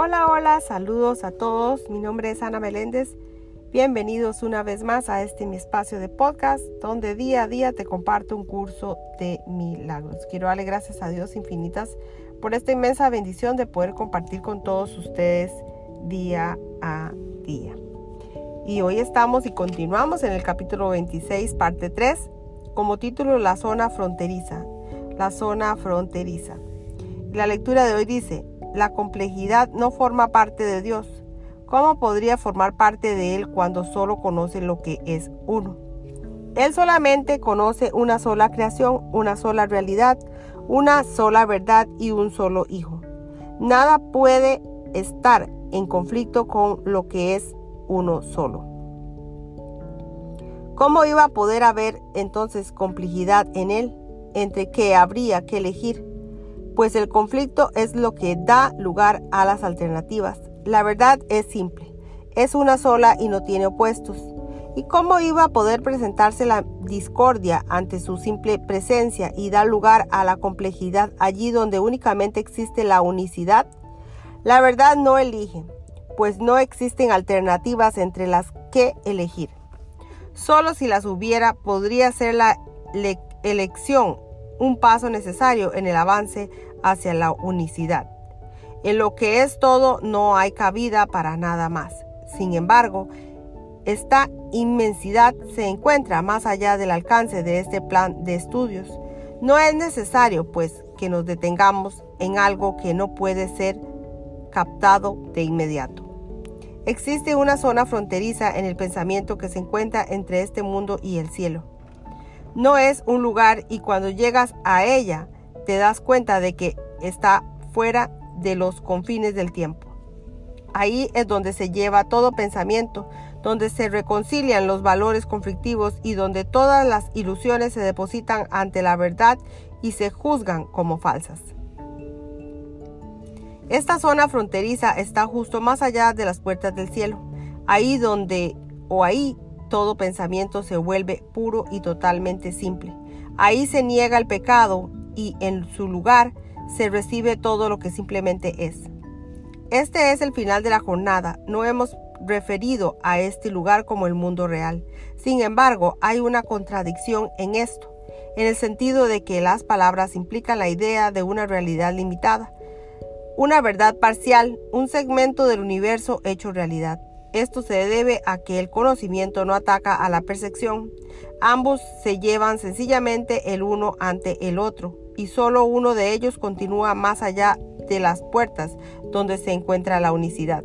Hola, hola, saludos a todos. Mi nombre es Ana Meléndez. Bienvenidos una vez más a este mi espacio de podcast donde día a día te comparto un curso de milagros. Quiero darle gracias a Dios infinitas por esta inmensa bendición de poder compartir con todos ustedes día a día. Y hoy estamos y continuamos en el capítulo 26, parte 3, como título La zona fronteriza. La zona fronteriza. La lectura de hoy dice, la complejidad no forma parte de Dios. ¿Cómo podría formar parte de Él cuando solo conoce lo que es uno? Él solamente conoce una sola creación, una sola realidad, una sola verdad y un solo hijo. Nada puede estar en conflicto con lo que es uno solo. ¿Cómo iba a poder haber entonces complejidad en él entre que habría que elegir? Pues el conflicto es lo que da lugar a las alternativas. La verdad es simple, es una sola y no tiene opuestos. ¿Y cómo iba a poder presentarse la discordia ante su simple presencia y dar lugar a la complejidad allí donde únicamente existe la unicidad? La verdad no elige, pues no existen alternativas entre las que elegir. Solo si las hubiera podría ser la elección un paso necesario en el avance hacia la unicidad. En lo que es todo no hay cabida para nada más. Sin embargo, esta inmensidad se encuentra más allá del alcance de este plan de estudios. No es necesario, pues, que nos detengamos en algo que no puede ser captado de inmediato. Existe una zona fronteriza en el pensamiento que se encuentra entre este mundo y el cielo. No es un lugar y cuando llegas a ella te das cuenta de que está fuera de los confines del tiempo. Ahí es donde se lleva todo pensamiento, donde se reconcilian los valores conflictivos y donde todas las ilusiones se depositan ante la verdad y se juzgan como falsas. Esta zona fronteriza está justo más allá de las puertas del cielo, ahí donde o ahí todo pensamiento se vuelve puro y totalmente simple. Ahí se niega el pecado y en su lugar se recibe todo lo que simplemente es. Este es el final de la jornada. No hemos referido a este lugar como el mundo real. Sin embargo, hay una contradicción en esto, en el sentido de que las palabras implican la idea de una realidad limitada, una verdad parcial, un segmento del universo hecho realidad. Esto se debe a que el conocimiento no ataca a la percepción. Ambos se llevan sencillamente el uno ante el otro y solo uno de ellos continúa más allá de las puertas donde se encuentra la unicidad.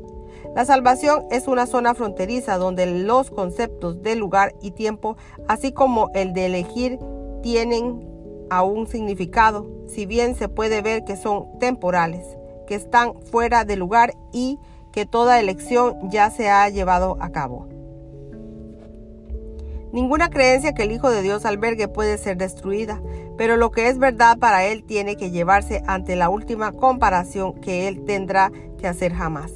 La salvación es una zona fronteriza donde los conceptos de lugar y tiempo, así como el de elegir, tienen aún significado, si bien se puede ver que son temporales, que están fuera de lugar y que toda elección ya se ha llevado a cabo. Ninguna creencia que el Hijo de Dios albergue puede ser destruida, pero lo que es verdad para Él tiene que llevarse ante la última comparación que Él tendrá que hacer jamás.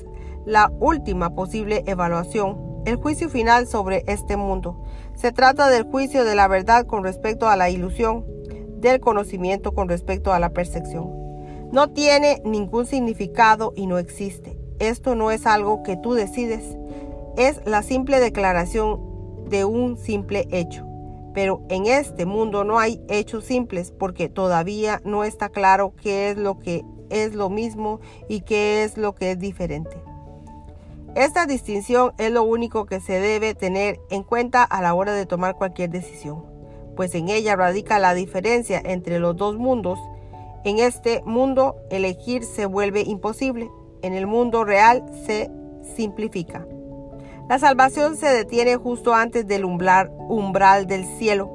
La última posible evaluación, el juicio final sobre este mundo. Se trata del juicio de la verdad con respecto a la ilusión, del conocimiento con respecto a la percepción. No tiene ningún significado y no existe. Esto no es algo que tú decides, es la simple declaración de un simple hecho. Pero en este mundo no hay hechos simples porque todavía no está claro qué es lo que es lo mismo y qué es lo que es diferente. Esta distinción es lo único que se debe tener en cuenta a la hora de tomar cualquier decisión, pues en ella radica la diferencia entre los dos mundos. En este mundo elegir se vuelve imposible, en el mundo real se simplifica. La salvación se detiene justo antes del umbral, umbral del cielo,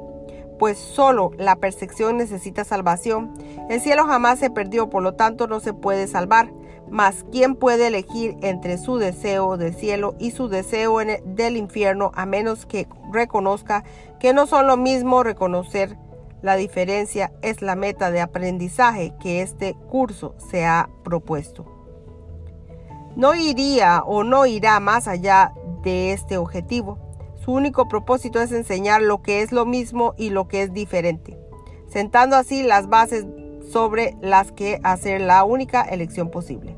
pues solo la percepción necesita salvación. El cielo jamás se perdió, por lo tanto no se puede salvar. Mas ¿quién puede elegir entre su deseo del cielo y su deseo del infierno a menos que reconozca que no son lo mismo reconocer la diferencia es la meta de aprendizaje que este curso se ha propuesto. No iría o no irá más allá de este objetivo. Su único propósito es enseñar lo que es lo mismo y lo que es diferente, sentando así las bases sobre las que hacer la única elección posible.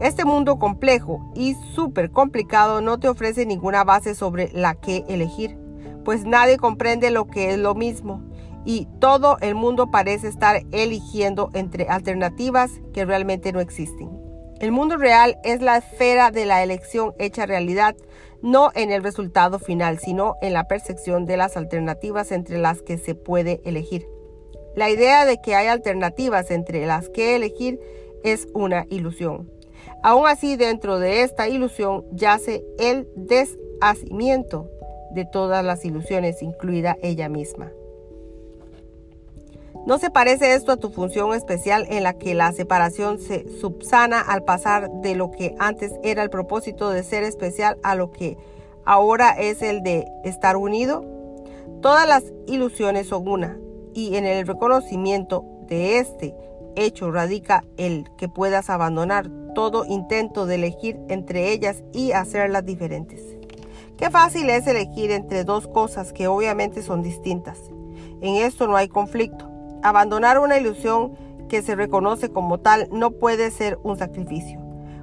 Este mundo complejo y súper complicado no te ofrece ninguna base sobre la que elegir, pues nadie comprende lo que es lo mismo y todo el mundo parece estar eligiendo entre alternativas que realmente no existen. El mundo real es la esfera de la elección hecha realidad, no en el resultado final, sino en la percepción de las alternativas entre las que se puede elegir. La idea de que hay alternativas entre las que elegir es una ilusión. Aún así, dentro de esta ilusión yace el deshacimiento de todas las ilusiones, incluida ella misma. ¿No se parece esto a tu función especial en la que la separación se subsana al pasar de lo que antes era el propósito de ser especial a lo que ahora es el de estar unido? Todas las ilusiones son una, y en el reconocimiento de este hecho radica el que puedas abandonar todo intento de elegir entre ellas y hacerlas diferentes. Qué fácil es elegir entre dos cosas que obviamente son distintas. En esto no hay conflicto. Abandonar una ilusión que se reconoce como tal no puede ser un sacrificio.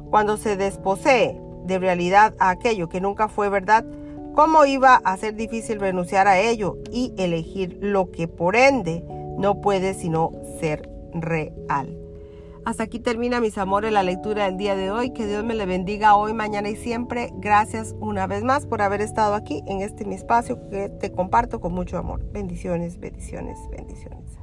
Cuando se desposee de realidad a aquello que nunca fue verdad, ¿cómo iba a ser difícil renunciar a ello y elegir lo que por ende no puede sino ser real? Hasta aquí termina, mis amores, la lectura del día de hoy. Que Dios me le bendiga hoy, mañana y siempre. Gracias una vez más por haber estado aquí en este mi espacio que te comparto con mucho amor. Bendiciones, bendiciones, bendiciones.